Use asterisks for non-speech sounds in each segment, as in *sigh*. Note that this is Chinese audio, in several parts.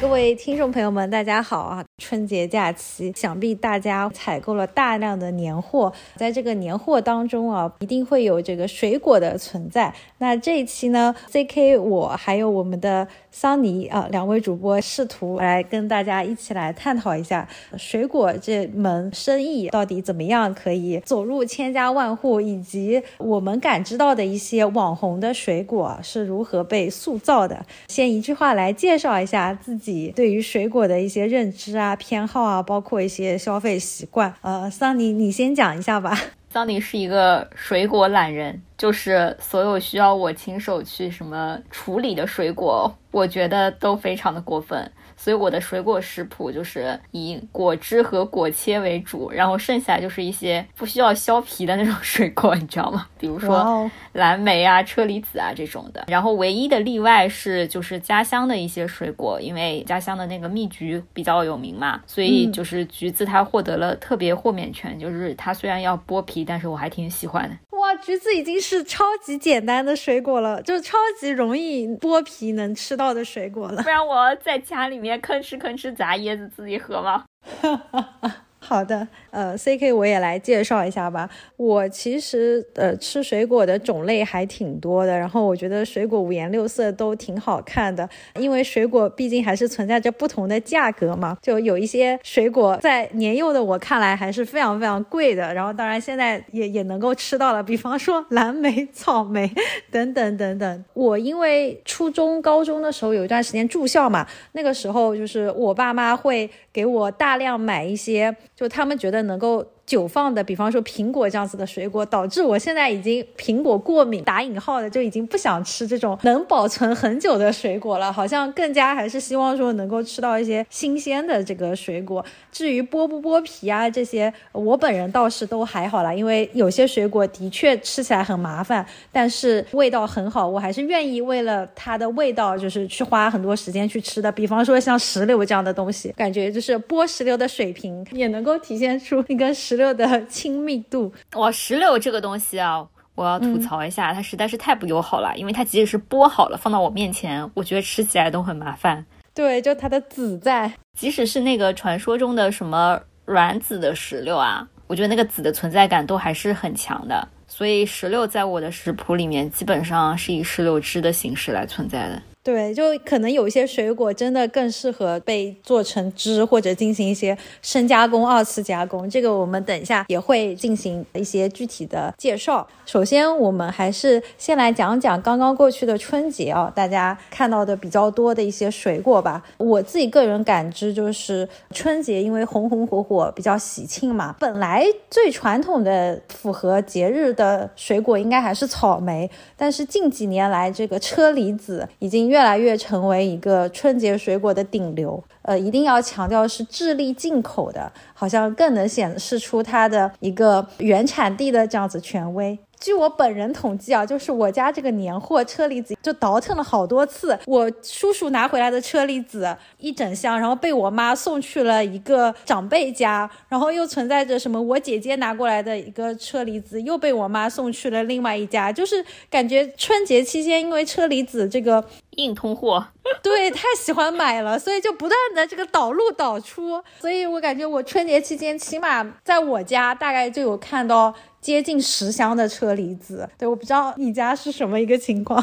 各位听众朋友们，大家好啊！春节假期，想必大家采购了大量的年货，在这个年货当中啊，一定会有这个水果的存在。那这一期呢，CK 我还有我们的桑尼啊两位主播试图来跟大家一起来探讨一下水果这门生意到底怎么样可以走入千家万户，以及我们感知到的一些网红的水果是如何被塑造的。先一句话来介绍一下自己。对于水果的一些认知啊、偏好啊，包括一些消费习惯，呃，桑尼，你先讲一下吧。*laughs* 桑尼是一个水果懒人，就是所有需要我亲手去什么处理的水果，我觉得都非常的过分。所以我的水果食谱就是以果汁和果切为主，然后剩下就是一些不需要削皮的那种水果，你知道吗？比如说蓝莓啊、车厘子啊这种的。然后唯一的例外是就是家乡的一些水果，因为家乡的那个蜜橘比较有名嘛，所以就是橘子它获得了特别豁免权，就是它虽然要剥皮，但是我还挺喜欢的。哇，橘子已经是超级简单的水果了，就是超级容易剥皮能吃到的水果了。不然我在家里面。吭哧吭哧砸椰子自己喝吗？*laughs* 好的，呃，C K 我也来介绍一下吧。我其实呃吃水果的种类还挺多的，然后我觉得水果五颜六色都挺好看的，因为水果毕竟还是存在着不同的价格嘛。就有一些水果在年幼的我看来还是非常非常贵的，然后当然现在也也能够吃到了，比方说蓝莓、草莓等等等等。我因为初中、高中的时候有一段时间住校嘛，那个时候就是我爸妈会给我大量买一些。就他们觉得能够。久放的，比方说苹果这样子的水果，导致我现在已经苹果过敏，打引号的就已经不想吃这种能保存很久的水果了。好像更加还是希望说能够吃到一些新鲜的这个水果。至于剥不剥皮啊这些，我本人倒是都还好啦，因为有些水果的确吃起来很麻烦，但是味道很好，我还是愿意为了它的味道，就是去花很多时间去吃的。比方说像石榴这样的东西，感觉就是剥石榴的水平也能够体现出你跟石。榴的 *laughs* 亲密度哇，石榴这个东西啊，我要吐槽一下，它实在是太不友好了。因为它即使是剥好了放到我面前，我觉得吃起来都很麻烦。对，就它的籽在，即使是那个传说中的什么软籽的石榴啊，我觉得那个籽的存在感都还是很强的。所以石榴在我的食谱里面基本上是以石榴汁的形式来存在的。对，就可能有一些水果真的更适合被做成汁，或者进行一些深加工、二次加工。这个我们等一下也会进行一些具体的介绍。首先，我们还是先来讲讲刚刚过去的春节啊，大家看到的比较多的一些水果吧。我自己个人感知就是，春节因为红红火火，比较喜庆嘛。本来最传统的符合节日的水果应该还是草莓，但是近几年来，这个车厘子已经。越来越成为一个春节水果的顶流，呃，一定要强调是智利进口的，好像更能显示出它的一个原产地的这样子权威。据我本人统计啊，就是我家这个年货车厘子就倒腾了好多次。我叔叔拿回来的车厘子一整箱，然后被我妈送去了一个长辈家，然后又存在着什么我姐姐拿过来的一个车厘子又被我妈送去了另外一家，就是感觉春节期间因为车厘子这个硬通货，对，太喜欢买了，所以就不断的这个导入导出，所以我感觉我春节期间起码在我家大概就有看到。接近十箱的车厘子，对，我不知道你家是什么一个情况。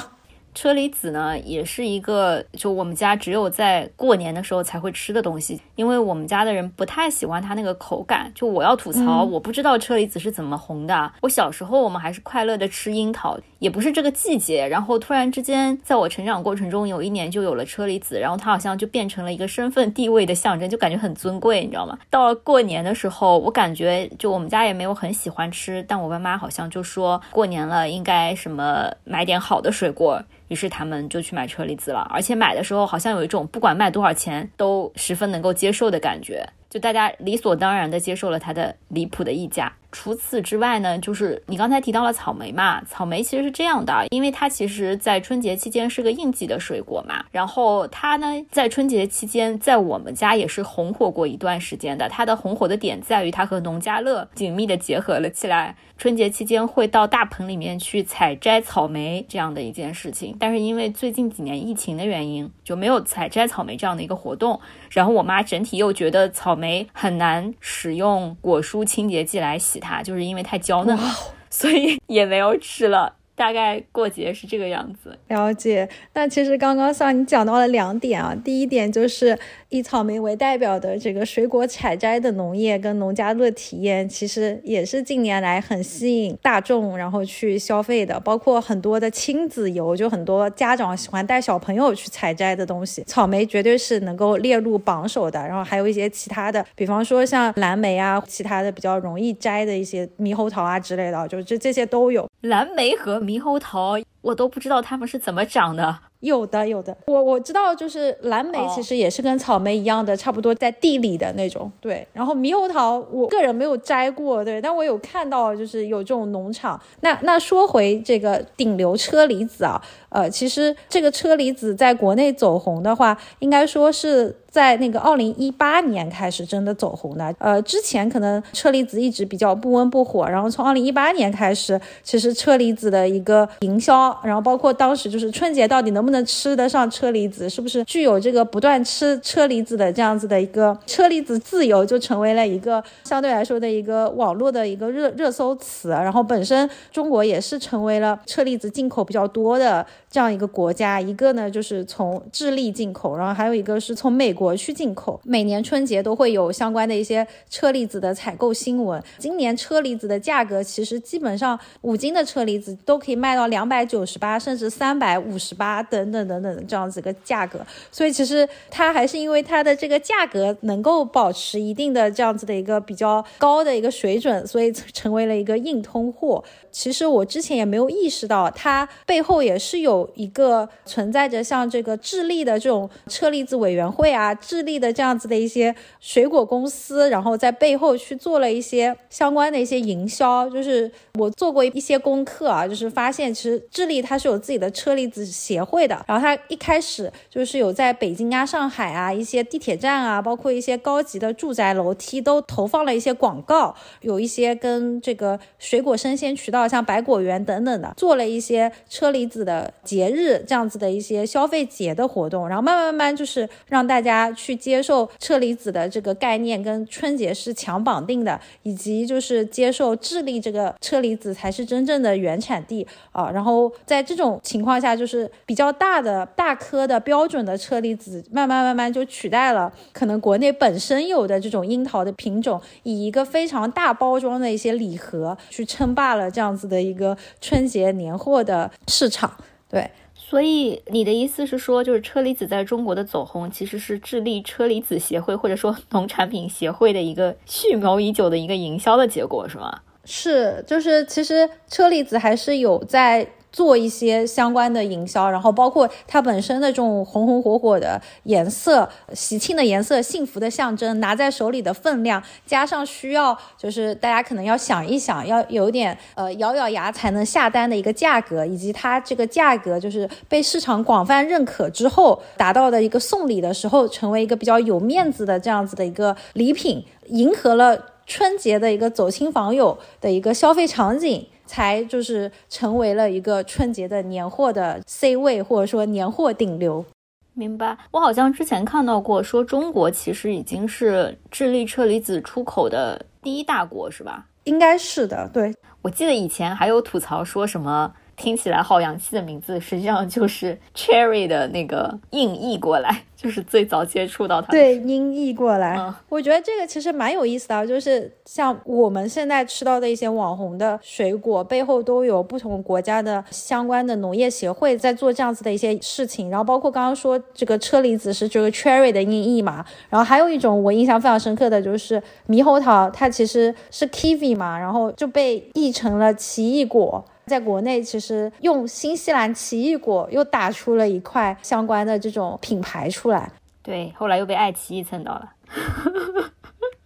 车厘子呢，也是一个就我们家只有在过年的时候才会吃的东西，因为我们家的人不太喜欢它那个口感。就我要吐槽，我不知道车厘子是怎么红的。我小时候我们还是快乐的吃樱桃，也不是这个季节。然后突然之间，在我成长过程中，有一年就有了车厘子，然后它好像就变成了一个身份地位的象征，就感觉很尊贵，你知道吗？到了过年的时候，我感觉就我们家也没有很喜欢吃，但我爸妈好像就说过年了应该什么买点好的水果。于是他们就去买车厘子了，而且买的时候好像有一种不管卖多少钱都十分能够接受的感觉，就大家理所当然的接受了它的离谱的溢价。除此之外呢，就是你刚才提到了草莓嘛，草莓其实是这样的，因为它其实在春节期间是个应季的水果嘛，然后它呢在春节期间在我们家也是红火过一段时间的。它的红火的点在于它和农家乐紧密的结合了起来，春节期间会到大棚里面去采摘草莓这样的一件事情。但是因为最近几年疫情的原因，就没有采摘草莓这样的一个活动。然后我妈整体又觉得草莓很难使用果蔬清洁剂来洗它，就是因为太娇嫩了，所以 *laughs* 也没有吃了。大概过节是这个样子。了解。那其实刚刚像你讲到了两点啊，第一点就是以草莓为代表的这个水果采摘的农业跟农家乐体验，其实也是近年来很吸引大众然后去消费的。包括很多的亲子游，就很多家长喜欢带小朋友去采摘的东西，草莓绝对是能够列入榜首的。然后还有一些其他的，比方说像蓝莓啊，其他的比较容易摘的一些猕猴桃啊之类的，就这这些都有。蓝莓和猕猴桃，我都不知道它们是怎么长的。有的，有的，我我知道，就是蓝莓其实也是跟草莓一样的，差不多在地里的那种。对，然后猕猴桃，我个人没有摘过，对，但我有看到，就是有这种农场。那那说回这个顶流车厘子啊，呃，其实这个车厘子在国内走红的话，应该说是在那个二零一八年开始真的走红的。呃，之前可能车厘子一直比较不温不火，然后从二零一八年开始，其实车厘子的一个营销，然后包括当时就是春节到底能不能吃得上车厘子，是不是具有这个不断吃车厘子的这样子的一个车厘子自由，就成为了一个相对来说的一个网络的一个热热搜词。然后本身中国也是成为了车厘子进口比较多的这样一个国家。一个呢就是从智利进口，然后还有一个是从美国国去进口。每年春节都会有相关的一些车厘子的采购新闻。今年车厘子的价格其实基本上五斤的车厘子都可以卖到两百九十八，甚至三百五十八等等等等这样子一个价格。所以其实它还是因为它的这个价格能够保持一定的这样子的一个比较高的一个水准，所以成为了一个硬通货。其实我之前也没有意识到，它背后也是有一个存在着像这个智利的这种车厘子委员会啊，智利的这样子的一些水果公司，然后在背后去做了一些相关的一些营销。就是我做过一些功课啊，就是发现其实智利它是有自己的车厘子协会的，然后它一开始就是有在北京啊、上海啊一些地铁站啊，包括一些高级的住宅楼梯都投放了一些广告，有一些跟这个水果生鲜渠道。像百果园等等的，做了一些车厘子的节日这样子的一些消费节的活动，然后慢慢慢慢就是让大家去接受车厘子的这个概念跟春节是强绑定的，以及就是接受智利这个车厘子才是真正的原产地啊。然后在这种情况下，就是比较大的大颗的标准的车厘子，慢慢慢慢就取代了可能国内本身有的这种樱桃的品种，以一个非常大包装的一些礼盒去称霸了这样。子的一个春节年货的市场，对，所以你的意思是说，就是车厘子在中国的走红，其实是智利车厘子协会或者说农产品协会的一个蓄谋已久的一个营销的结果，是吗？是，就是其实车厘子还是有在。做一些相关的营销，然后包括它本身的这种红红火火的颜色、喜庆的颜色、幸福的象征，拿在手里的分量，加上需要就是大家可能要想一想，要有点呃咬咬牙才能下单的一个价格，以及它这个价格就是被市场广泛认可之后达到的一个送礼的时候成为一个比较有面子的这样子的一个礼品，迎合了春节的一个走亲访友的一个消费场景。才就是成为了一个春节的年货的 C 位，或者说年货顶流。明白。我好像之前看到过，说中国其实已经是智利车厘子出口的第一大国，是吧？应该是的。对，我记得以前还有吐槽说什么。听起来好洋气的名字，实际上就是 Cherry 的那个音译过来，*laughs* 就是最早接触到它。对，音译过来。我觉得这个其实蛮有意思的，就是像我们现在吃到的一些网红的水果，背后都有不同国家的相关的农业协会在做这样子的一些事情。然后包括刚刚说这个车厘子是这个 Cherry 的音译嘛，然后还有一种我印象非常深刻的就是猕猴桃，它其实是 Kiwi 嘛，然后就被译成了奇异果。在国内，其实用新西兰奇异果又打出了一块相关的这种品牌出来。对，后来又被爱奇艺蹭到了。*laughs*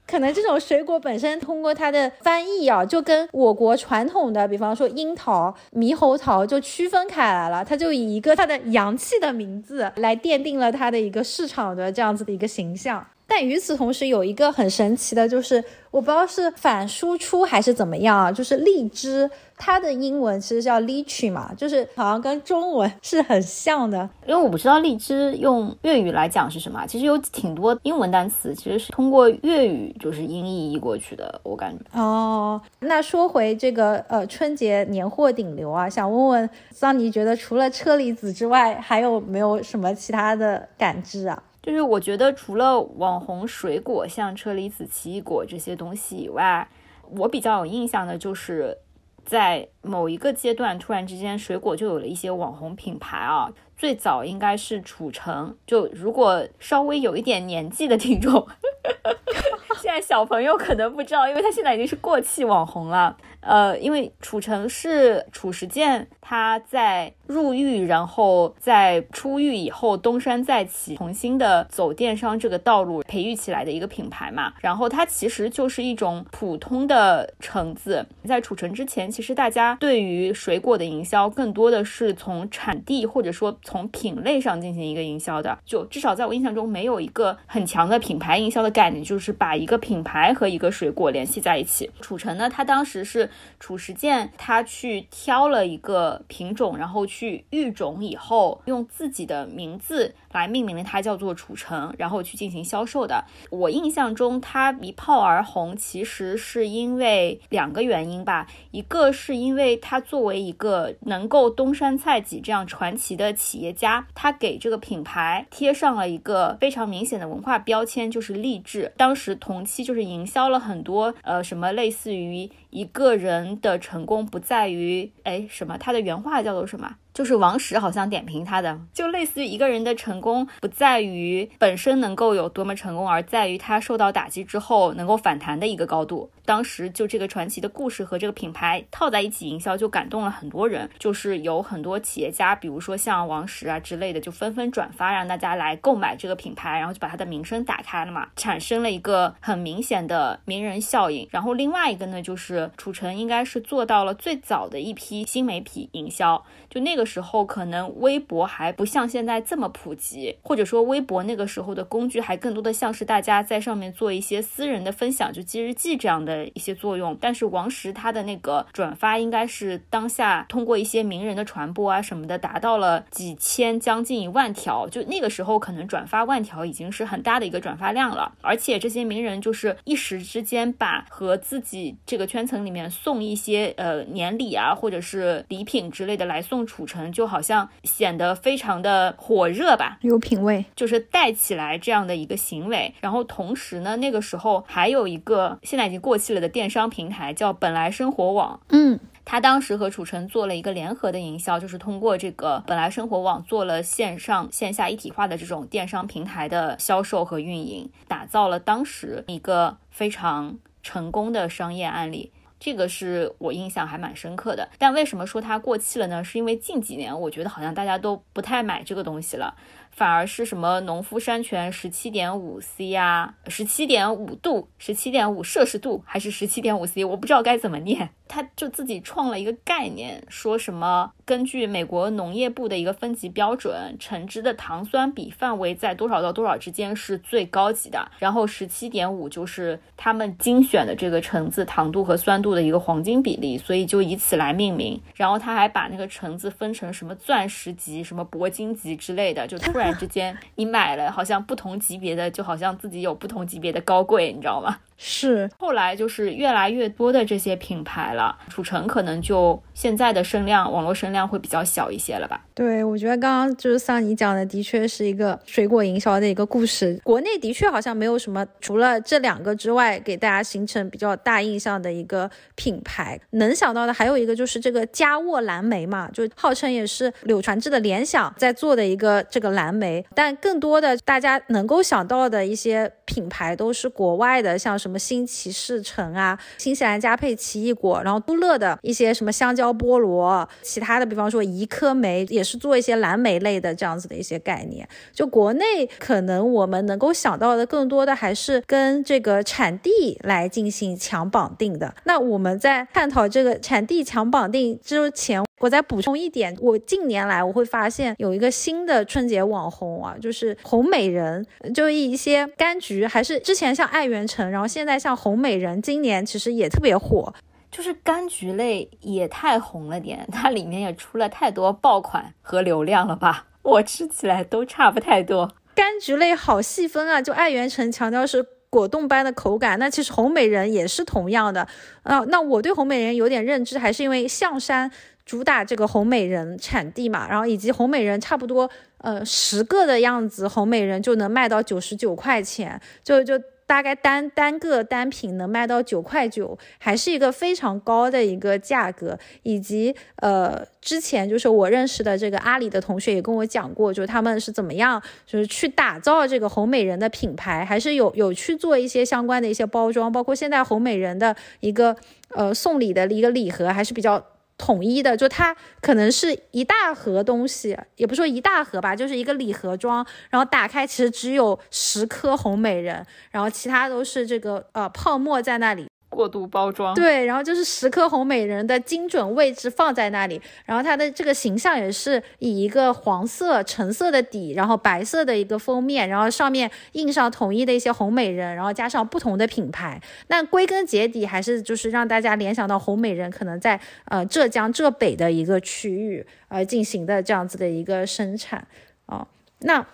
可能这种水果本身通过它的翻译啊，就跟我国传统的，比方说樱桃、猕猴桃就区分开来了，它就以一个它的洋气的名字来奠定了它的一个市场的这样子的一个形象。但与此同时，有一个很神奇的，就是我不知道是反输出还是怎么样啊，就是荔枝，它的英文其实叫 lychee 嘛，就是好像跟中文是很像的。因为我不知道荔枝用粤语来讲是什么，其实有挺多英文单词其实是通过粤语就是音译译过去的，我感觉。哦，那说回这个呃春节年货顶流啊，想问问桑尼，觉得除了车厘子之外，还有没有什么其他的感知啊？就是我觉得除了网红水果像车厘子、奇异果这些东西以外，我比较有印象的就是在某一个阶段，突然之间水果就有了一些网红品牌啊。最早应该是褚橙，就如果稍微有一点年纪的听众，*laughs* 现在小朋友可能不知道，因为他现在已经是过气网红了。呃，因为褚橙是褚时健他在入狱，然后在出狱以后东山再起，重新的走电商这个道路培育起来的一个品牌嘛。然后它其实就是一种普通的橙子，在褚橙之前，其实大家对于水果的营销更多的是从产地或者说从品类上进行一个营销的。就至少在我印象中，没有一个很强的品牌营销的概念，就是把一个品牌和一个水果联系在一起。褚橙呢，他当时是。褚时健他去挑了一个品种，然后去育种以后，用自己的名字来命名了它，叫做褚橙，然后去进行销售的。我印象中，它一炮而红，其实是因为两个原因吧。一个是因为它作为一个能够东山再起这样传奇的企业家，他给这个品牌贴上了一个非常明显的文化标签，就是励志。当时同期就是营销了很多，呃，什么类似于。一个人的成功不在于哎什么，他的原话叫做什么？就是王石好像点评他的，就类似于一个人的成功不在于本身能够有多么成功，而在于他受到打击之后能够反弹的一个高度。当时就这个传奇的故事和这个品牌套在一起营销，就感动了很多人。就是有很多企业家，比如说像王石啊之类的，就纷纷转发让大家来购买这个品牌，然后就把他的名声打开了嘛，产生了一个很明显的名人效应。然后另外一个呢，就是褚橙应该是做到了最早的一批新媒体营销，就那个。的时候，可能微博还不像现在这么普及，或者说微博那个时候的工具还更多的像是大家在上面做一些私人的分享，就记日记这样的一些作用。但是王石他的那个转发，应该是当下通过一些名人的传播啊什么的，达到了几千将近一万条。就那个时候，可能转发万条已经是很大的一个转发量了。而且这些名人就是一时之间把和自己这个圈层里面送一些呃年礼啊，或者是礼品之类的来送储。成就好像显得非常的火热吧，有品位，就是带起来这样的一个行为。然后同时呢，那个时候还有一个现在已经过气了的电商平台叫本来生活网，嗯，他当时和楚成做了一个联合的营销，就是通过这个本来生活网做了线上线下一体化的这种电商平台的销售和运营，打造了当时一个非常成功的商业案例。这个是我印象还蛮深刻的，但为什么说它过气了呢？是因为近几年我觉得好像大家都不太买这个东西了。反而是什么农夫山泉十七点五 C 呀，十七点五度，十七点五摄氏度，还是十七点五 C，我不知道该怎么念。他就自己创了一个概念，说什么根据美国农业部的一个分级标准，橙汁的糖酸比范围在多少到多少之间是最高级的，然后十七点五就是他们精选的这个橙子糖度和酸度的一个黄金比例，所以就以此来命名。然后他还把那个橙子分成什么钻石级、什么铂金级之类的，就突然。突然之间，*laughs* 你买了好像不同级别的，就好像自己有不同级别的高贵，你知道吗？是，后来就是越来越多的这些品牌了，褚橙可能就现在的声量，网络声量会比较小一些了吧？对，我觉得刚刚就是像你讲的，的确是一个水果营销的一个故事。国内的确好像没有什么，除了这两个之外，给大家形成比较大印象的一个品牌。能想到的还有一个就是这个佳沃蓝莓嘛，就号称也是柳传志的联想在做的一个这个蓝。蓝莓，但更多的大家能够想到的一些品牌都是国外的，像什么什么新奇士橙啊、新西兰佳沛奇异果，然后都乐的一些什么香蕉菠萝，其他的比方说一颗莓也是做一些蓝莓类的这样子的一些概念。就国内可能我们能够想到的更多的还是跟这个产地来进行强绑定的。那我们在探讨这个产地强绑定之前，我再补充一点，我近年来我会发现有一个新的春节网红啊，就是红美人，就一些柑橘，还是之前像爱媛橙，然后现在像红美人，今年其实也特别火。就是柑橘类也太红了点，它里面也出了太多爆款和流量了吧？我吃起来都差不太多。柑橘类好细分啊，就爱媛橙强调是果冻般的口感，那其实红美人也是同样的。啊，那我对红美人有点认知，还是因为象山主打这个红美人产地嘛，然后以及红美人差不多呃十个的样子，红美人就能卖到九十九块钱，就就。大概单单个单品能卖到九块九，还是一个非常高的一个价格。以及呃，之前就是我认识的这个阿里的同学也跟我讲过，就他们是怎么样，就是去打造这个红美人的品牌，还是有有去做一些相关的一些包装，包括现在红美人的一个呃送礼的一个礼盒还是比较。统一的，就它可能是一大盒东西，也不说一大盒吧，就是一个礼盒装，然后打开其实只有十颗红美人，然后其他都是这个呃泡沫在那里。过度包装，对，然后就是十颗红美人的精准位置放在那里，然后它的这个形象也是以一个黄色、橙色的底，然后白色的一个封面，然后上面印上统一的一些红美人，然后加上不同的品牌。那归根结底还是就是让大家联想到红美人可能在呃浙江浙北的一个区域呃进行的这样子的一个生产啊，那。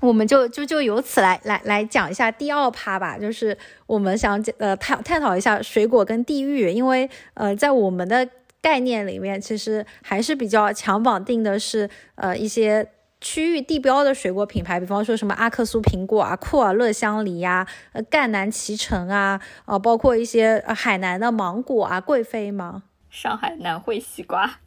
我们就就就由此来来来讲一下第二趴吧，就是我们想呃探探讨一下水果跟地域，因为呃在我们的概念里面，其实还是比较强绑定的是呃一些区域地标的水果品牌，比方说什么阿克苏苹果啊、库尔勒香梨呀、呃赣南脐橙啊，呃包括一些海南的芒果啊、贵妃吗？上海南汇西瓜，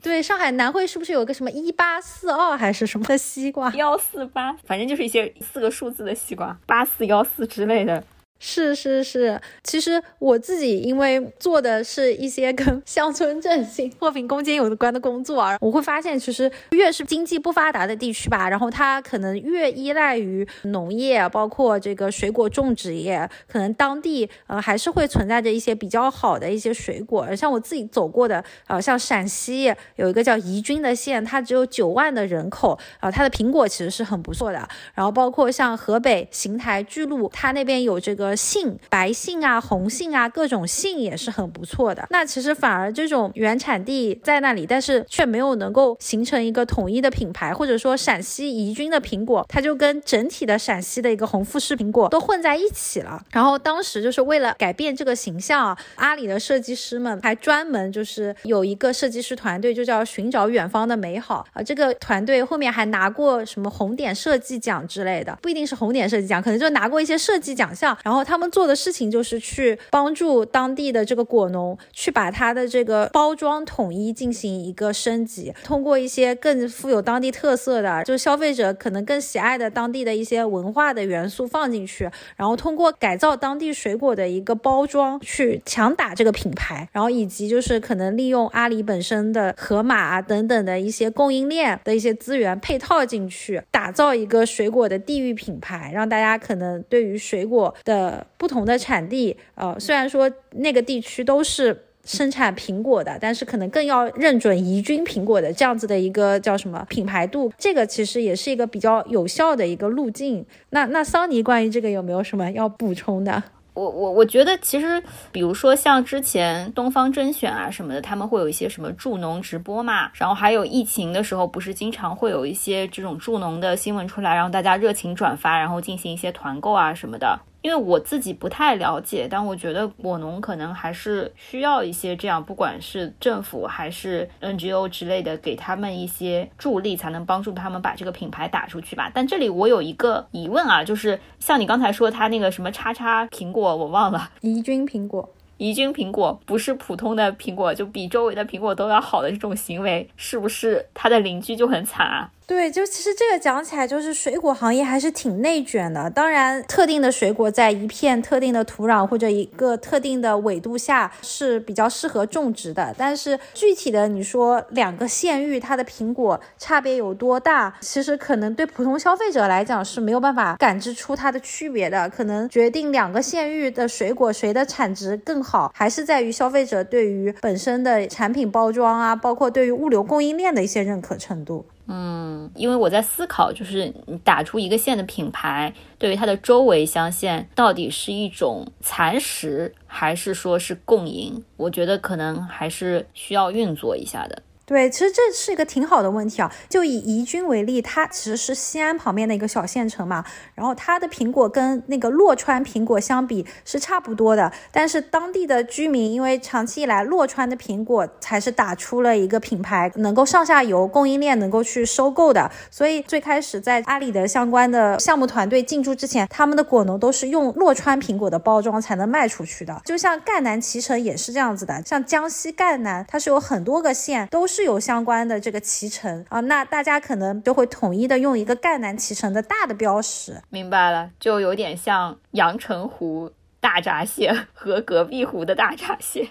对，上海南汇是不是有个什么一八四二还是什么的西瓜？幺四八，反正就是一些四个数字的西瓜，八四幺四之类的。是是是，其实我自己因为做的是一些跟乡村振兴、脱贫攻坚有关的工作啊，我会发现，其实越是经济不发达的地区吧，然后它可能越依赖于农业，包括这个水果种植业，可能当地呃还是会存在着一些比较好的一些水果。像我自己走过的，呃，像陕西有一个叫宜君的县，它只有九万的人口，啊，它的苹果其实是很不错的。然后包括像河北邢台巨鹿，它那边有这个。杏、白杏啊、红杏啊，各种杏也是很不错的。那其实反而这种原产地在那里，但是却没有能够形成一个统一的品牌，或者说陕西宜君的苹果，它就跟整体的陕西的一个红富士苹果都混在一起了。然后当时就是为了改变这个形象啊，阿里的设计师们还专门就是有一个设计师团队，就叫寻找远方的美好啊。这个团队后面还拿过什么红点设计奖之类的，不一定是红点设计奖，可能就拿过一些设计奖项。然后然后他们做的事情就是去帮助当地的这个果农，去把它的这个包装统一进行一个升级，通过一些更富有当地特色的，就消费者可能更喜爱的当地的一些文化的元素放进去，然后通过改造当地水果的一个包装去强打这个品牌，然后以及就是可能利用阿里本身的盒马啊等等的一些供应链的一些资源配套进去，打造一个水果的地域品牌，让大家可能对于水果的。呃不同的产地，呃，虽然说那个地区都是生产苹果的，但是可能更要认准宜君苹果的这样子的一个叫什么品牌度，这个其实也是一个比较有效的一个路径。那那桑尼关于这个有没有什么要补充的？我我我觉得其实，比如说像之前东方甄选啊什么的，他们会有一些什么助农直播嘛，然后还有疫情的时候，不是经常会有一些这种助农的新闻出来，让大家热情转发，然后进行一些团购啊什么的。因为我自己不太了解，但我觉得果农可能还是需要一些这样，不管是政府还是 NGO 之类的，给他们一些助力，才能帮助他们把这个品牌打出去吧。但这里我有一个疑问啊，就是像你刚才说他那个什么叉叉苹果，我忘了，宜君苹果，宜君苹果不是普通的苹果，就比周围的苹果都要好的这种行为，是不是他的邻居就很惨啊？对，就其实这个讲起来，就是水果行业还是挺内卷的。当然，特定的水果在一片特定的土壤或者一个特定的纬度下是比较适合种植的。但是具体的，你说两个县域它的苹果差别有多大，其实可能对普通消费者来讲是没有办法感知出它的区别的。可能决定两个县域的水果谁的产值更好，还是在于消费者对于本身的产品包装啊，包括对于物流供应链的一些认可程度。嗯，因为我在思考，就是你打出一个线的品牌，对于它的周围相线，到底是一种蚕食，还是说是共赢？我觉得可能还是需要运作一下的。对，其实这是一个挺好的问题啊。就以宜君为例，它其实是西安旁边的一个小县城嘛，然后它的苹果跟那个洛川苹果相比是差不多的。但是当地的居民因为长期以来洛川的苹果才是打出了一个品牌，能够上下游供应链能够去收购的，所以最开始在阿里的相关的项目团队进驻之前，他们的果农都是用洛川苹果的包装才能卖出去的。就像赣南脐橙也是这样子的，像江西赣南，它是有很多个县都是。是有相关的这个脐橙啊，那大家可能就会统一的用一个赣南脐橙的大的标识。明白了，就有点像阳澄湖大闸蟹和隔壁湖的大闸蟹。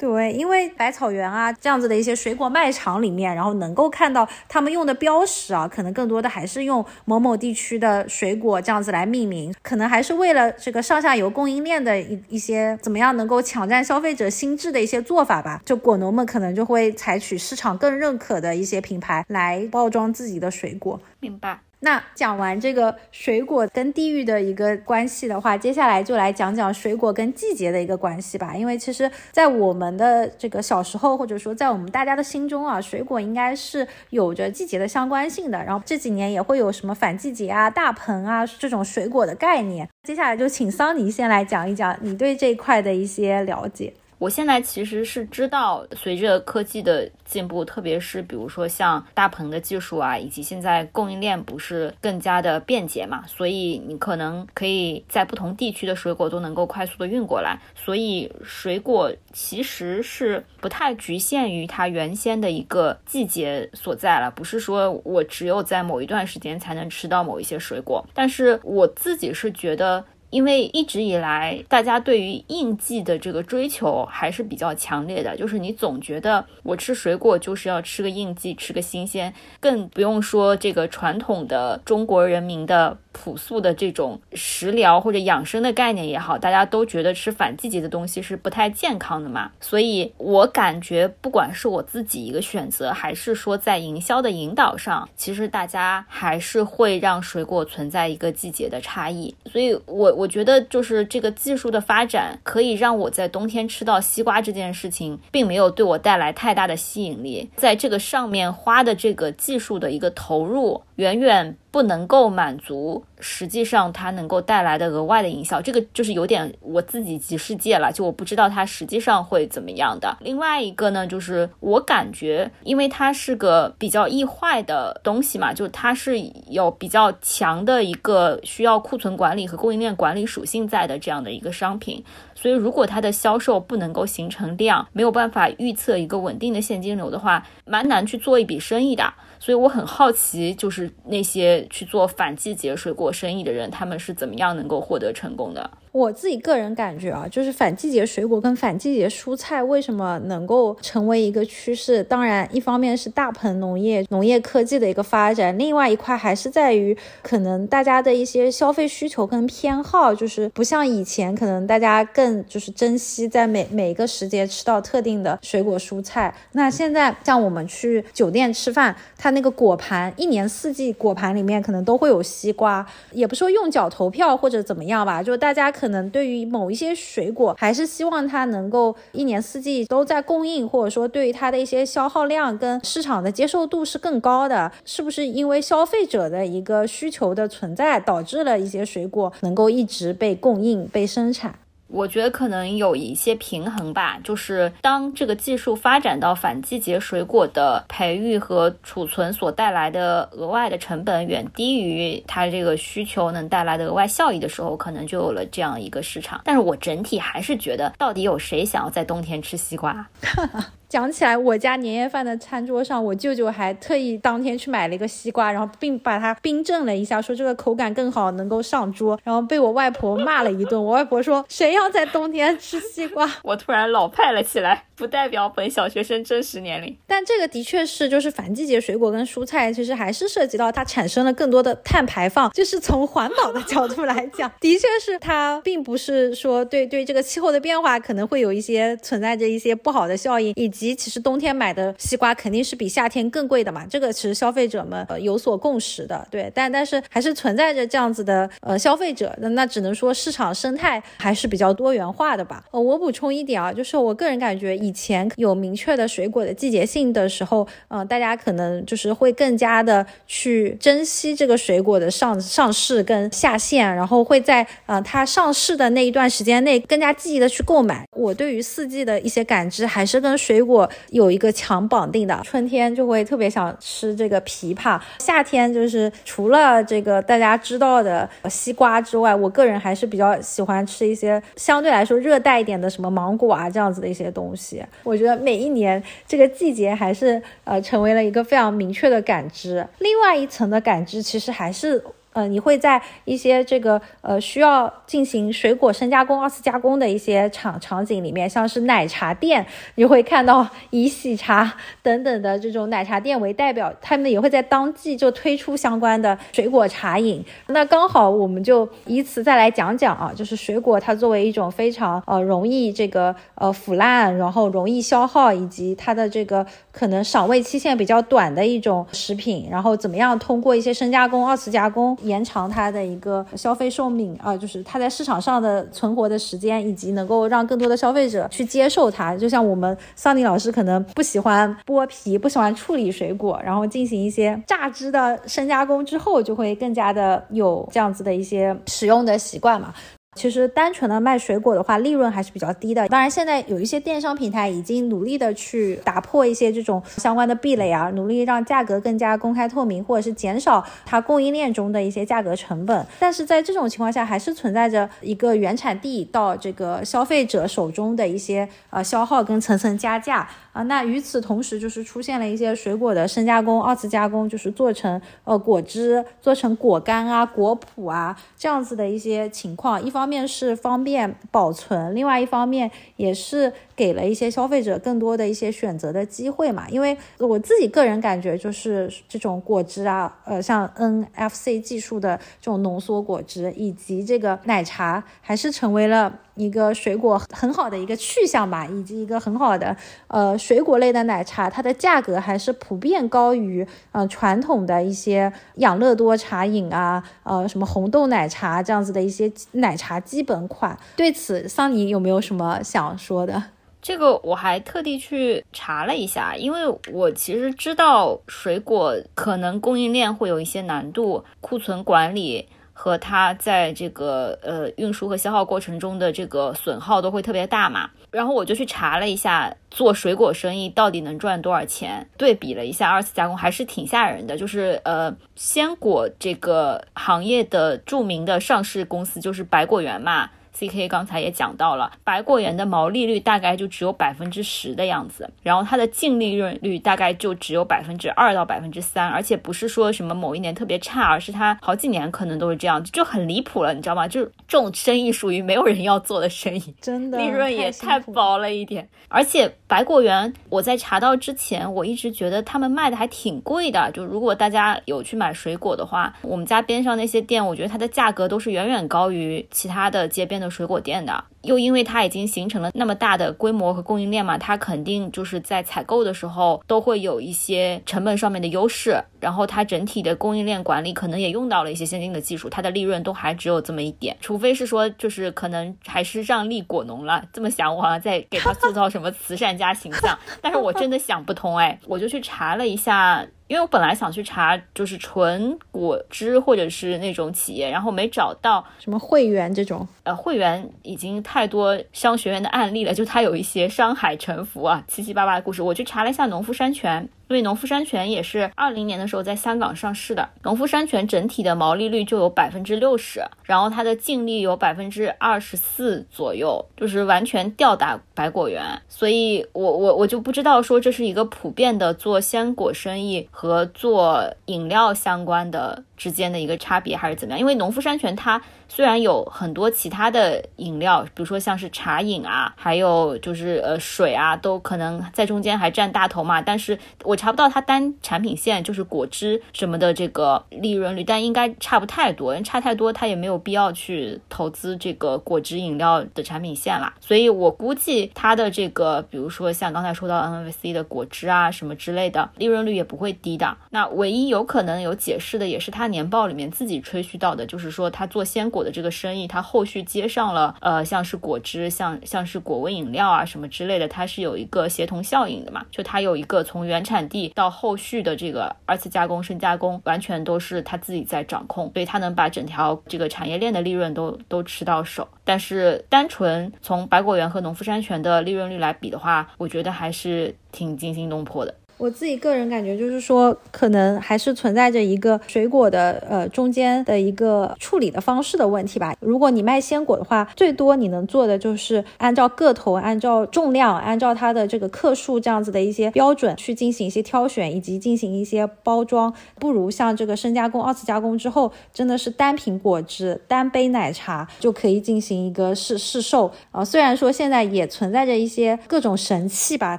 对，因为百草园啊这样子的一些水果卖场里面，然后能够看到他们用的标识啊，可能更多的还是用某某地区的水果这样子来命名，可能还是为了这个上下游供应链的一一些怎么样能够抢占消费者心智的一些做法吧。就果农们可能就会采取市场更认可的一些品牌来包装自己的水果。明白。那讲完这个水果跟地域的一个关系的话，接下来就来讲讲水果跟季节的一个关系吧。因为其实，在我们的这个小时候，或者说在我们大家的心中啊，水果应该是有着季节的相关性的。然后这几年也会有什么反季节啊、大棚啊这种水果的概念。接下来就请桑尼先来讲一讲你对这一块的一些了解。我现在其实是知道，随着科技的进步，特别是比如说像大棚的技术啊，以及现在供应链不是更加的便捷嘛，所以你可能可以在不同地区的水果都能够快速的运过来，所以水果其实是不太局限于它原先的一个季节所在了，不是说我只有在某一段时间才能吃到某一些水果，但是我自己是觉得。因为一直以来，大家对于应季的这个追求还是比较强烈的，就是你总觉得我吃水果就是要吃个应季，吃个新鲜，更不用说这个传统的中国人民的。朴素的这种食疗或者养生的概念也好，大家都觉得吃反季节的东西是不太健康的嘛。所以我感觉，不管是我自己一个选择，还是说在营销的引导上，其实大家还是会让水果存在一个季节的差异。所以，我我觉得就是这个技术的发展，可以让我在冬天吃到西瓜这件事情，并没有对我带来太大的吸引力。在这个上面花的这个技术的一个投入，远远。不能够满足，实际上它能够带来的额外的营销，这个就是有点我自己极世界了，就我不知道它实际上会怎么样的。另外一个呢，就是我感觉，因为它是个比较易坏的东西嘛，就它是有比较强的一个需要库存管理和供应链管理属性在的这样的一个商品，所以如果它的销售不能够形成量，没有办法预测一个稳定的现金流的话，蛮难去做一笔生意的。所以我很好奇，就是那些去做反季节水果生意的人，他们是怎么样能够获得成功的？我自己个人感觉啊，就是反季节水果跟反季节蔬菜为什么能够成为一个趋势？当然，一方面是大棚农业、农业科技的一个发展，另外一块还是在于可能大家的一些消费需求跟偏好，就是不像以前，可能大家更就是珍惜在每每一个时节吃到特定的水果蔬菜。那现在像我们去酒店吃饭，它那个果盘一年四季果盘里面可能都会有西瓜，也不说用脚投票或者怎么样吧，就大家。可能对于某一些水果，还是希望它能够一年四季都在供应，或者说对于它的一些消耗量跟市场的接受度是更高的，是不是因为消费者的一个需求的存在，导致了一些水果能够一直被供应、被生产？我觉得可能有一些平衡吧，就是当这个技术发展到反季节水果的培育和储存所带来的额外的成本远低于它这个需求能带来的额外效益的时候，可能就有了这样一个市场。但是我整体还是觉得，到底有谁想要在冬天吃西瓜？*laughs* 讲起来，我家年夜饭的餐桌上，我舅舅还特意当天去买了一个西瓜，然后并把它冰镇了一下，说这个口感更好，能够上桌。然后被我外婆骂了一顿。我外婆说：“谁要在冬天吃西瓜？*laughs* ”我突然老派了起来，不代表本小学生真实年龄。但这个的确是，就是反季节水果跟蔬菜，其实还是涉及到它产生了更多的碳排放。就是从环保的角度来讲，*laughs* 的确是它并不是说对对这个气候的变化可能会有一些存在着一些不好的效应，以及及其实冬天买的西瓜肯定是比夏天更贵的嘛。这个其实消费者们呃有所共识的，对。但但是还是存在着这样子的呃消费者，那那只能说市场生态还是比较多元化的吧。呃，我补充一点啊，就是我个人感觉以前有明确的水果的季节性的时候，嗯，大家可能就是会更加的去珍惜这个水果的上上市跟下线，然后会在呃它上市的那一段时间内更加积极的去购买。我对于四季的一些感知还是跟水果有一个强绑定的。春天就会特别想吃这个枇杷，夏天就是除了这个大家知道的西瓜之外，我个人还是比较喜欢吃一些相对来说热带一点的什么芒果啊这样子的一些东西。我觉得每一年这个季节还是呃成为了一个非常明确的感知。另外一层的感知其实还是。呃，你会在一些这个呃需要进行水果深加工、二次加工的一些场场景里面，像是奶茶店，你会看到以喜茶等等的这种奶茶店为代表，他们也会在当季就推出相关的水果茶饮。那刚好我们就以此再来讲讲啊，就是水果它作为一种非常呃容易这个呃腐烂，然后容易消耗，以及它的这个可能赏味期限比较短的一种食品，然后怎么样通过一些深加工、二次加工。延长它的一个消费寿命啊，就是它在市场上的存活的时间，以及能够让更多的消费者去接受它。就像我们桑尼老师可能不喜欢剥皮，不喜欢处理水果，然后进行一些榨汁的深加工之后，就会更加的有这样子的一些使用的习惯嘛。其实单纯的卖水果的话，利润还是比较低的。当然，现在有一些电商平台已经努力的去打破一些这种相关的壁垒啊，努力让价格更加公开透明，或者是减少它供应链中的一些价格成本。但是在这种情况下，还是存在着一个原产地到这个消费者手中的一些呃消耗跟层层加价。啊，那与此同时，就是出现了一些水果的深加工、二次加工，就是做成呃果汁、做成果干啊、果脯啊这样子的一些情况。一方面是方便保存，另外一方面也是给了一些消费者更多的一些选择的机会嘛。因为我自己个人感觉，就是这种果汁啊，呃，像 NFC 技术的这种浓缩果汁，以及这个奶茶，还是成为了。一个水果很好的一个去向吧，以及一个很好的呃水果类的奶茶，它的价格还是普遍高于呃传统的一些养乐多茶饮啊，呃什么红豆奶茶这样子的一些奶茶基本款。对此，桑尼有没有什么想说的？这个我还特地去查了一下，因为我其实知道水果可能供应链会有一些难度，库存管理。和它在这个呃运输和消耗过程中的这个损耗都会特别大嘛，然后我就去查了一下做水果生意到底能赚多少钱，对比了一下二次加工还是挺吓人的，就是呃鲜果这个行业的著名的上市公司就是百果园嘛。C K 刚才也讲到了，百果园的毛利率大概就只有百分之十的样子，然后它的净利润率大概就只有百分之二到百分之三，而且不是说什么某一年特别差，而是它好几年可能都是这样，就很离谱了，你知道吗？就是这种生意属于没有人要做的生意，真的利润也太薄了一点。而且百果园我在查到之前，我一直觉得他们卖的还挺贵的，就如果大家有去买水果的话，我们家边上那些店，我觉得它的价格都是远远高于其他的街边。的水果店的，又因为它已经形成了那么大的规模和供应链嘛，它肯定就是在采购的时候都会有一些成本上面的优势，然后它整体的供应链管理可能也用到了一些先进的技术，它的利润都还只有这么一点，除非是说就是可能还是让利果农了，这么想我好像在给他塑造什么慈善家形象，但是我真的想不通哎，*laughs* 我就去查了一下。因为我本来想去查，就是纯果汁或者是那种企业，然后没找到什么会员这种。呃，会员已经太多商学院的案例了，就它有一些商海沉浮啊，七七八八的故事。我去查了一下农夫山泉。因为农夫山泉也是二零年的时候在香港上市的，农夫山泉整体的毛利率就有百分之六十，然后它的净利有百分之二十四左右，就是完全吊打百果园。所以我我我就不知道说这是一个普遍的做鲜果生意和做饮料相关的。之间的一个差别还是怎么样？因为农夫山泉它虽然有很多其他的饮料，比如说像是茶饮啊，还有就是呃水啊，都可能在中间还占大头嘛。但是我查不到它单产品线就是果汁什么的这个利润率，但应该差不太多，差太多它也没有必要去投资这个果汁饮料的产品线啦。所以我估计它的这个，比如说像刚才说到 NVC 的果汁啊什么之类的，利润率也不会低的。那唯一有可能有解释的也是它。年报里面自己吹嘘到的，就是说他做鲜果的这个生意，他后续接上了呃，像是果汁，像像是果味饮料啊什么之类的，它是有一个协同效应的嘛，就它有一个从原产地到后续的这个二次加工、深加工，完全都是他自己在掌控，所以他能把整条这个产业链的利润都都吃到手。但是单纯从百果园和农夫山泉的利润率来比的话，我觉得还是挺惊心动魄的。我自己个人感觉就是说，可能还是存在着一个水果的呃中间的一个处理的方式的问题吧。如果你卖鲜果的话，最多你能做的就是按照个头、按照重量、按照它的这个克数这样子的一些标准去进行一些挑选，以及进行一些包装。不如像这个深加工、二次加工之后，真的是单瓶果汁、单杯奶茶就可以进行一个试试售啊。虽然说现在也存在着一些各种神器吧，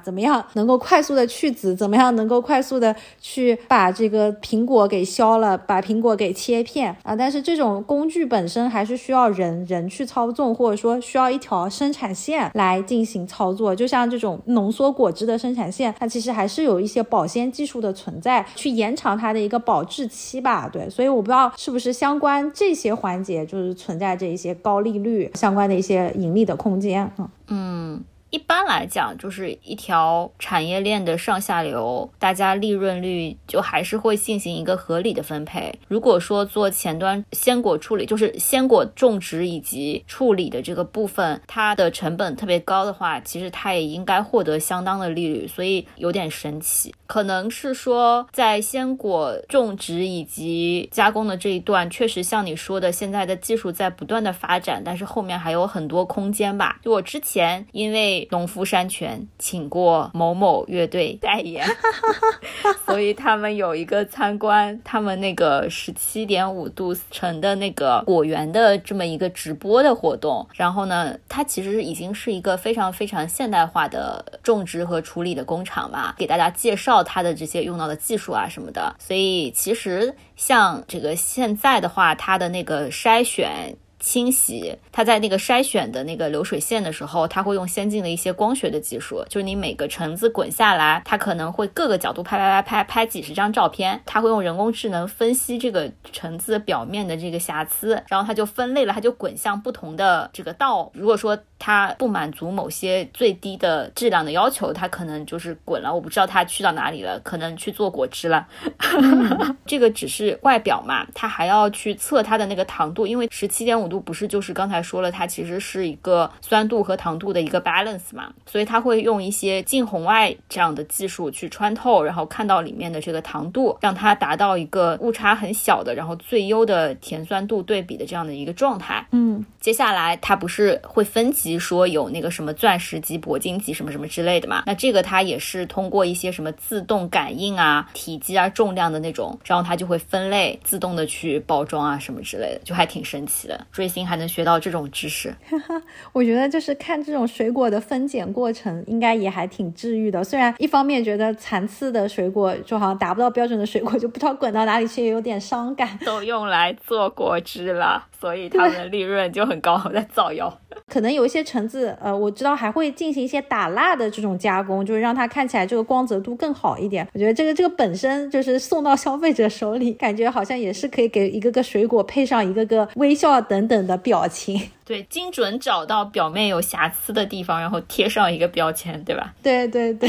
怎么样能够快速的去籽，怎么怎么样能够快速的去把这个苹果给削了，把苹果给切片啊！但是这种工具本身还是需要人人去操纵，或者说需要一条生产线来进行操作。就像这种浓缩果汁的生产线，它其实还是有一些保鲜技术的存在，去延长它的一个保质期吧。对，所以我不知道是不是相关这些环节就是存在着一些高利率相关的一些盈利的空间啊。嗯。一般来讲，就是一条产业链的上下游，大家利润率就还是会进行一个合理的分配。如果说做前端鲜果处理，就是鲜果种植以及处理的这个部分，它的成本特别高的话，其实它也应该获得相当的利率，所以有点神奇。可能是说在鲜果种植以及加工的这一段，确实像你说的，现在的技术在不断的发展，但是后面还有很多空间吧。就我之前因为农夫山泉请过某某乐队代言，*laughs* 所以他们有一个参观他们那个十七点五度成的那个果园的这么一个直播的活动。然后呢，它其实已经是一个非常非常现代化的种植和处理的工厂吧，给大家介绍它的这些用到的技术啊什么的。所以其实像这个现在的话，它的那个筛选。清洗，它在那个筛选的那个流水线的时候，它会用先进的一些光学的技术，就是你每个橙子滚下来，它可能会各个角度拍拍拍拍拍几十张照片，它会用人工智能分析这个橙子表面的这个瑕疵，然后它就分类了，它就滚向不同的这个道。如果说它不满足某些最低的质量的要求，它可能就是滚了，我不知道它去到哪里了，可能去做果汁了。*laughs* 这个只是外表嘛，它还要去测它的那个糖度，因为十七点五。度不是就是刚才说了，它其实是一个酸度和糖度的一个 balance 嘛，所以它会用一些近红外这样的技术去穿透，然后看到里面的这个糖度，让它达到一个误差很小的，然后最优的甜酸度对比的这样的一个状态。嗯，接下来它不是会分级说有那个什么钻石级、铂金级什么什么之类的嘛？那这个它也是通过一些什么自动感应啊、体积啊、重量的那种，然后它就会分类，自动的去包装啊什么之类的，就还挺神奇的。追星还能学到这种知识，*laughs* 我觉得就是看这种水果的分拣过程，应该也还挺治愈的。虽然一方面觉得残次的水果就好像达不到标准的水果，就不知道滚到哪里去，也有点伤感。都用来做果汁了，所以他们的利润就很高，在造谣。*laughs* 可能有一些橙子，呃，我知道还会进行一些打蜡的这种加工，就是让它看起来这个光泽度更好一点。我觉得这个这个本身就是送到消费者手里，感觉好像也是可以给一个个水果配上一个个微笑等等的表情。*laughs* 对，精准找到表面有瑕疵的地方，然后贴上一个标签，对吧？对对对，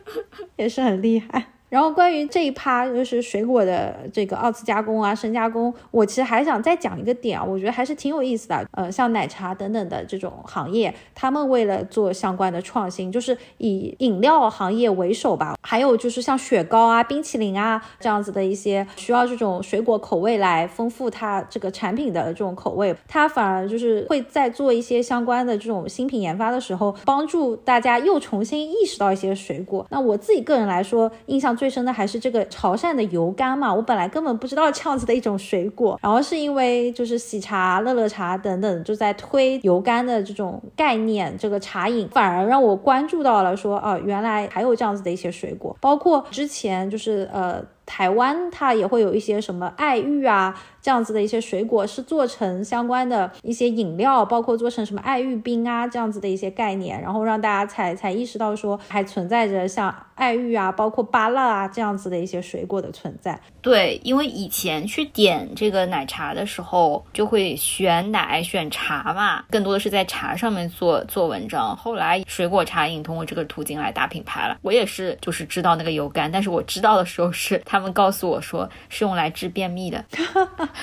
*laughs* 也是很厉害。然后关于这一趴，就是水果的这个二次加工啊、深加工，我其实还想再讲一个点啊，我觉得还是挺有意思的。呃，像奶茶等等的这种行业，他们为了做相关的创新，就是以饮料行业为首吧。还有就是像雪糕啊、冰淇淋啊这样子的一些需要这种水果口味来丰富它这个产品的这种口味，它反而就是会在做一些相关的这种新品研发的时候，帮助大家又重新意识到一些水果。那我自己个人来说，印象最深的还是这个潮汕的油柑嘛。我本来根本不知道这样子的一种水果，然后是因为就是喜茶、乐乐茶等等就在推油柑的这种概念，这个茶饮反而让我关注到了说，啊，原来还有这样子的一些水果，包括之前就是呃。台湾它也会有一些什么爱玉啊这样子的一些水果，是做成相关的一些饮料，包括做成什么爱玉冰啊这样子的一些概念，然后让大家才才意识到说还存在着像爱玉啊，包括芭乐啊这样子的一些水果的存在。对，因为以前去点这个奶茶的时候，就会选奶选茶嘛，更多的是在茶上面做做文章。后来水果茶饮通过这个途径来打品牌了，我也是就是知道那个油柑，但是我知道的时候是他。们告诉我说是用来治便秘的，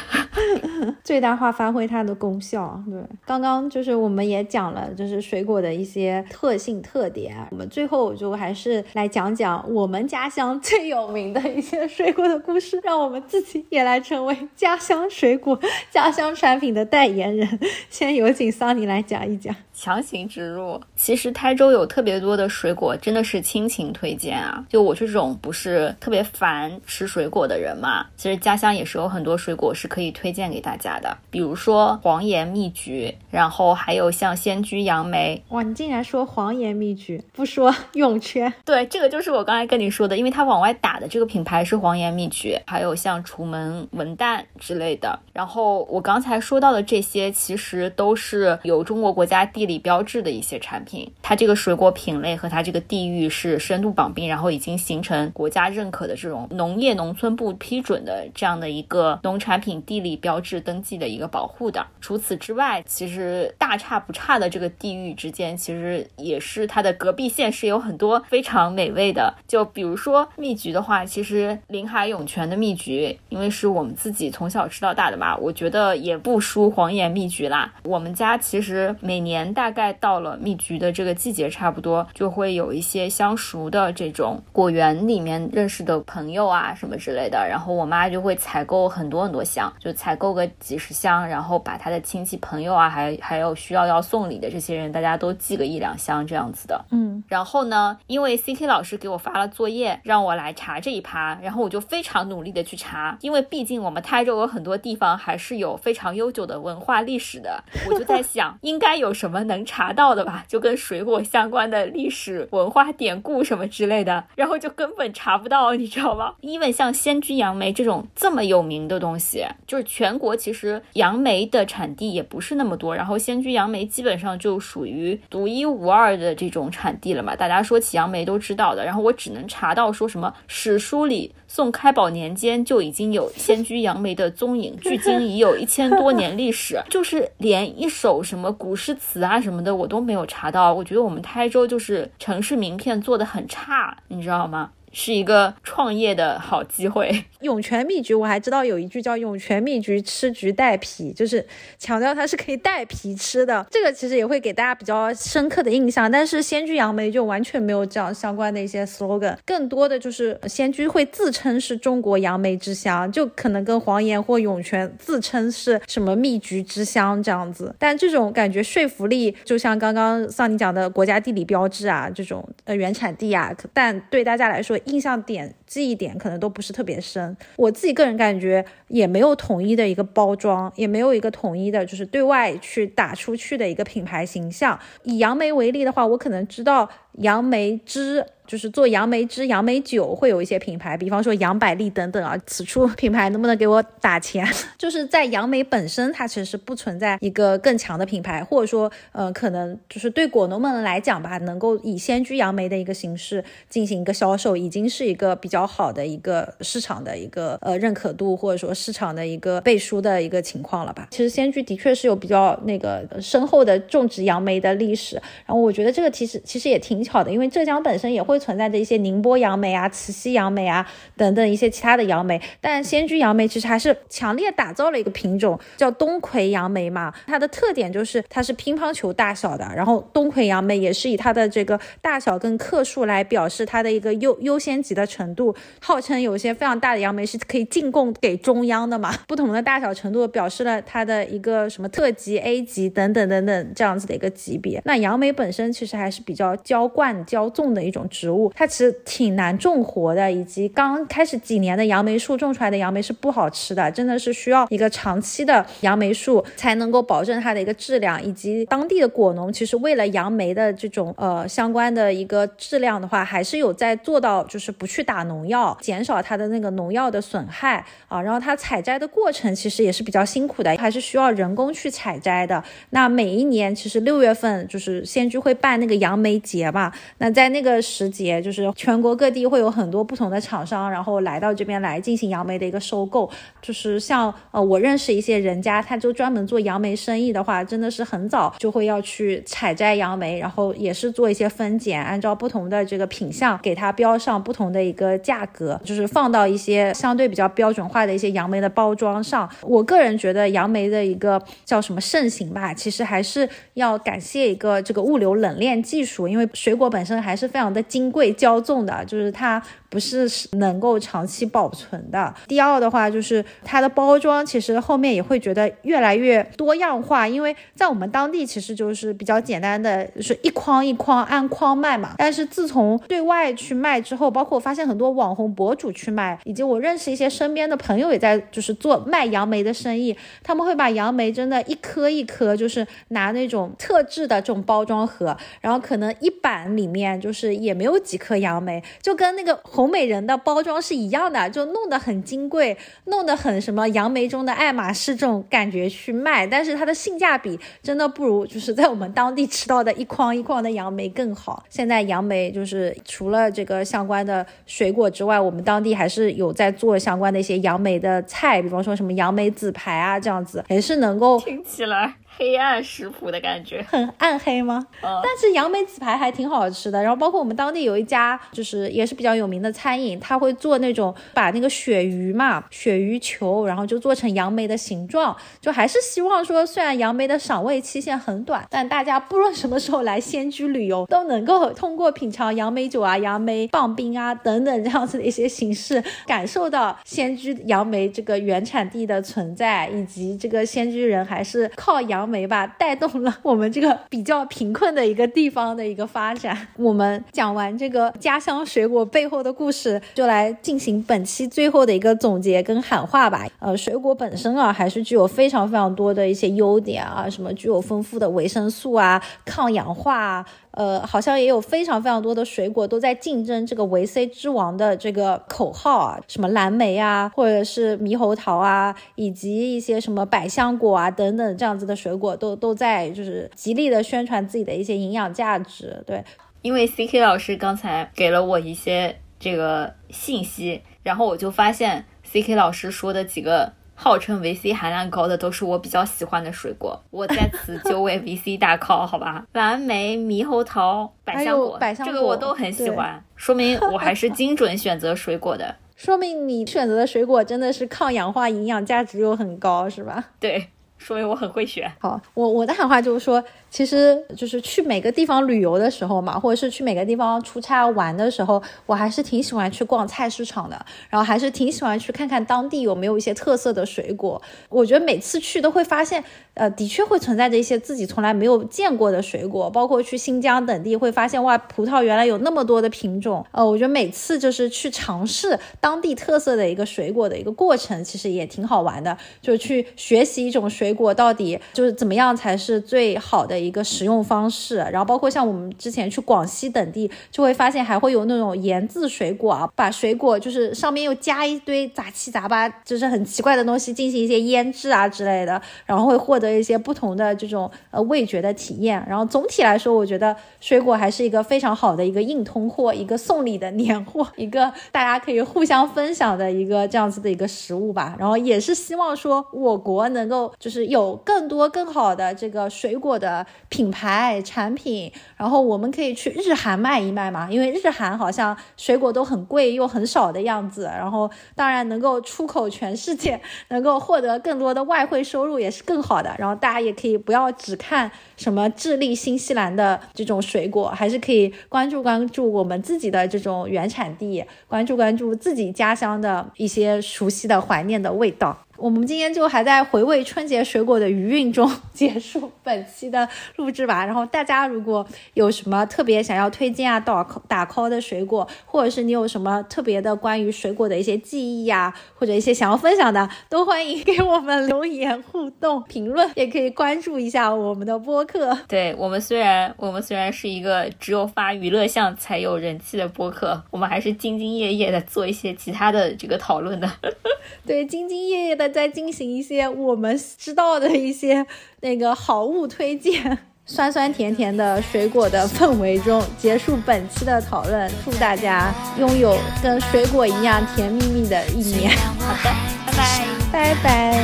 *laughs* 最大化发挥它的功效。对，刚刚就是我们也讲了，就是水果的一些特性特点。我们最后就还是来讲讲我们家乡最有名的一些水果的故事，让我们自己也来成为家乡水果、家乡产品的代言人。先有请桑尼来讲一讲。强行植入，其实台州有特别多的水果，真的是亲情推荐啊！就我这种不是特别烦吃水果的人嘛，其实家乡也是有很多水果是可以推荐给大家的，比如说黄岩蜜橘，然后还有像仙居杨梅。哇，你竟然说黄岩蜜橘，不说 *laughs* 涌泉？对，这个就是我刚才跟你说的，因为它往外打的这个品牌是黄岩蜜橘，还有像楚门文旦之类的。然后我刚才说到的这些，其实都是有中国国家地。地理标志的一些产品，它这个水果品类和它这个地域是深度绑定，然后已经形成国家认可的这种农业农村部批准的这样的一个农产品地理标志登记的一个保护的。除此之外，其实大差不差的这个地域之间，其实也是它的隔壁县是有很多非常美味的。就比如说蜜橘的话，其实临海涌泉的蜜橘，因为是我们自己从小吃到大的嘛，我觉得也不输黄岩蜜橘啦。我们家其实每年。大概到了蜜橘的这个季节，差不多就会有一些相熟的这种果园里面认识的朋友啊什么之类的，然后我妈就会采购很多很多箱，就采购个几十箱，然后把她的亲戚朋友啊，还还有需要要送礼的这些人，大家都寄个一两箱这样子的。嗯，然后呢，因为 CK 老师给我发了作业，让我来查这一趴，然后我就非常努力的去查，因为毕竟我们台州有很多地方还是有非常悠久的文化历史的，我就在想 *laughs* 应该有什么。能查到的吧，就跟水果相关的历史文化典故什么之类的，然后就根本查不到，你知道吗？因为像仙居杨梅这种这么有名的东西，就是全国其实杨梅的产地也不是那么多，然后仙居杨梅基本上就属于独一无二的这种产地了嘛，大家说起杨梅都知道的。然后我只能查到说什么史书里宋开宝年间就已经有仙居杨梅的踪影，距今已有 *laughs* 一千多年历史，*laughs* 就是连一首什么古诗词啊。什么的我都没有查到，我觉得我们台州就是城市名片做的很差，你知道吗？是一个创业的好机会。涌泉蜜橘，我还知道有一句叫“涌泉蜜橘吃橘带皮”，就是强调它是可以带皮吃的。这个其实也会给大家比较深刻的印象。但是仙居杨梅就完全没有这样相关的一些 slogan，更多的就是仙居会自称是中国杨梅之乡，就可能跟黄岩或涌泉自称是什么蜜橘之乡这样子。但这种感觉说服力，就像刚刚桑你讲的国家地理标志啊，这种呃原产地啊，但对大家来说。印象点、记忆点可能都不是特别深，我自己个人感觉也没有统一的一个包装，也没有一个统一的，就是对外去打出去的一个品牌形象。以杨梅为例的话，我可能知道杨梅汁。就是做杨梅汁、杨梅酒会有一些品牌，比方说杨百利等等啊。此处品牌能不能给我打钱？*laughs* 就是在杨梅本身，它其实不存在一个更强的品牌，或者说，呃，可能就是对果农们来讲吧，能够以仙居杨梅的一个形式进行一个销售，已经是一个比较。较好的一个市场的一个呃认可度，或者说市场的一个背书的一个情况了吧。其实仙居的确是有比较那个深厚的种植杨梅的历史，然后我觉得这个其实其实也挺巧的，因为浙江本身也会存在着一些宁波杨梅啊、慈溪杨梅啊等等一些其他的杨梅，但仙居杨梅其实还是强烈打造了一个品种叫东魁杨梅嘛，它的特点就是它是乒乓球大小的，然后东魁杨梅也是以它的这个大小跟克数来表示它的一个优优先级的程度，号称有些非常大的杨梅是可以进贡给中央的嘛，*laughs* 不同的大小程度表示了它的一个什么特级、A 级等等等等这样子的一个级别。那杨梅本身其实还是比较娇惯娇纵的一种植物，它其实挺难种活的，以及刚开始几年的杨梅树种出来的杨梅是不好吃的，真的是需要一个长期的杨梅树才能够保证它的一个质量，以及当地的果农其实为了杨梅的这种呃相关的一个质量的话，还是有在做到就是不去打农农药，减少它的那个农药的损害啊。然后它采摘的过程其实也是比较辛苦的，还是需要人工去采摘的。那每一年其实六月份就是仙居会办那个杨梅节嘛，那在那个时节，就是全国各地会有很多不同的厂商，然后来到这边来进行杨梅的一个收购。就是像呃我认识一些人家，他就专门做杨梅生意的话，真的是很早就会要去采摘杨梅，然后也是做一些分拣，按照不同的这个品相给它标上不同的一个价格，就是放到一些相对比较标准化的一些杨梅的包装上。我个人觉得杨梅的一个叫什么盛行吧，其实还是要感谢一个这个物流冷链技术，因为水果本身还是非常的金贵骄纵的，就是它。不是能够长期保存的。第二的话，就是它的包装，其实后面也会觉得越来越多样化，因为在我们当地其实就是比较简单的，就是一筐一筐按筐卖嘛。但是自从对外去卖之后，包括我发现很多网红博主去卖，以及我认识一些身边的朋友也在就是做卖杨梅的生意，他们会把杨梅真的一颗一颗，就是拿那种特制的这种包装盒，然后可能一板里面就是也没有几颗杨梅，就跟那个。红美人的包装是一样的，就弄得很金贵，弄得很什么杨梅中的爱马仕这种感觉去卖，但是它的性价比真的不如就是在我们当地吃到的一筐一筐的杨梅更好。现在杨梅就是除了这个相关的水果之外，我们当地还是有在做相关的一些杨梅的菜，比方说什么杨梅紫排啊这样子，也是能够听起来。黑暗食谱的感觉，很暗黑吗？但是杨梅紫排还挺好吃的。然后包括我们当地有一家，就是也是比较有名的餐饮，他会做那种把那个鳕鱼嘛，鳕鱼球，然后就做成杨梅的形状。就还是希望说，虽然杨梅的赏味期限很短，但大家不论什么时候来仙居旅游，都能够通过品尝杨梅酒啊、杨梅棒冰啊等等这样子的一些形式，感受到仙居杨梅这个原产地的存在，以及这个仙居人还是靠杨。煤吧，带动了我们这个比较贫困的一个地方的一个发展。我们讲完这个家乡水果背后的故事，就来进行本期最后的一个总结跟喊话吧。呃，水果本身啊，还是具有非常非常多的一些优点啊，什么具有丰富的维生素啊，抗氧化啊。呃，好像也有非常非常多的水果都在竞争这个维 C 之王的这个口号啊，什么蓝莓啊，或者是猕猴桃啊，以及一些什么百香果啊等等这样子的水果，都都在就是极力的宣传自己的一些营养价值。对，因为 C K 老师刚才给了我一些这个信息，然后我就发现 C K 老师说的几个。号称维 C 含量高的都是我比较喜欢的水果，我在此就为 *laughs* 维 C 大 call，好吧？蓝莓、猕猴桃、百香果，这个我都很喜欢，说明我还是 *laughs* 精准选择水果的，说明你选择的水果真的是抗氧化、营养价值又很高，是吧？对，说明我很会选。好，我我的喊话就是说。其实就是去每个地方旅游的时候嘛，或者是去每个地方出差玩的时候，我还是挺喜欢去逛菜市场的，然后还是挺喜欢去看看当地有没有一些特色的水果。我觉得每次去都会发现，呃，的确会存在着一些自己从来没有见过的水果，包括去新疆等地会发现，哇，葡萄原来有那么多的品种。呃，我觉得每次就是去尝试当地特色的一个水果的一个过程，其实也挺好玩的，就去学习一种水果到底就是怎么样才是最好的。一个食用方式。然后包括像我们之前去广西等地，就会发现还会有那种腌制水果啊，把水果就是上面又加一堆杂七杂八，就是很奇怪的东西进行一些腌制啊之类的，然后会获得一些不同的这种呃味觉的体验。然后总体来说，我觉得水果还是一个非常好的一个硬通货，一个送礼的年货，一个大家可以互相分享的一个这样子的一个食物吧。然后也是希望说我国能够就是有更多更好的这个水果的品牌产品，然后我们可以去日韩卖一卖嘛，因为日韩好像水果都很贵又很少的样子。然后当然能够出口全世界，能够获得更多的外汇收入也是更好的。然后大家也可以不要只看什么智利、新西兰的这种水果，还是可以关注关注我们自己的这种原产地，关注关注自己家乡的一些熟悉的、怀念的味道。我们今天就还在回味春节水果的余韵中结束本期的录制吧。然后大家如果有什么特别想要推荐啊、打打 call 的水果，或者是你有什么特别的关于水果的一些记忆呀，或者一些想要分享的，都欢迎给我们留言互动评论，也可以关注一下我们的播客。对我们虽然我们虽然是一个只有发娱乐项才有人气的播客，我们还是兢兢业业的做一些其他的这个讨论的。*laughs* 对，兢兢业业的。再进行一些我们知道的一些那个好物推荐，*laughs* 酸酸甜甜的水果的氛围中结束本期的讨论。祝大家拥有跟水果一样甜蜜蜜的一年。好的，拜拜，拜拜。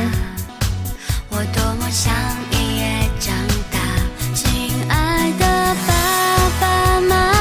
我多么想一夜长大，亲爱的爸爸妈妈，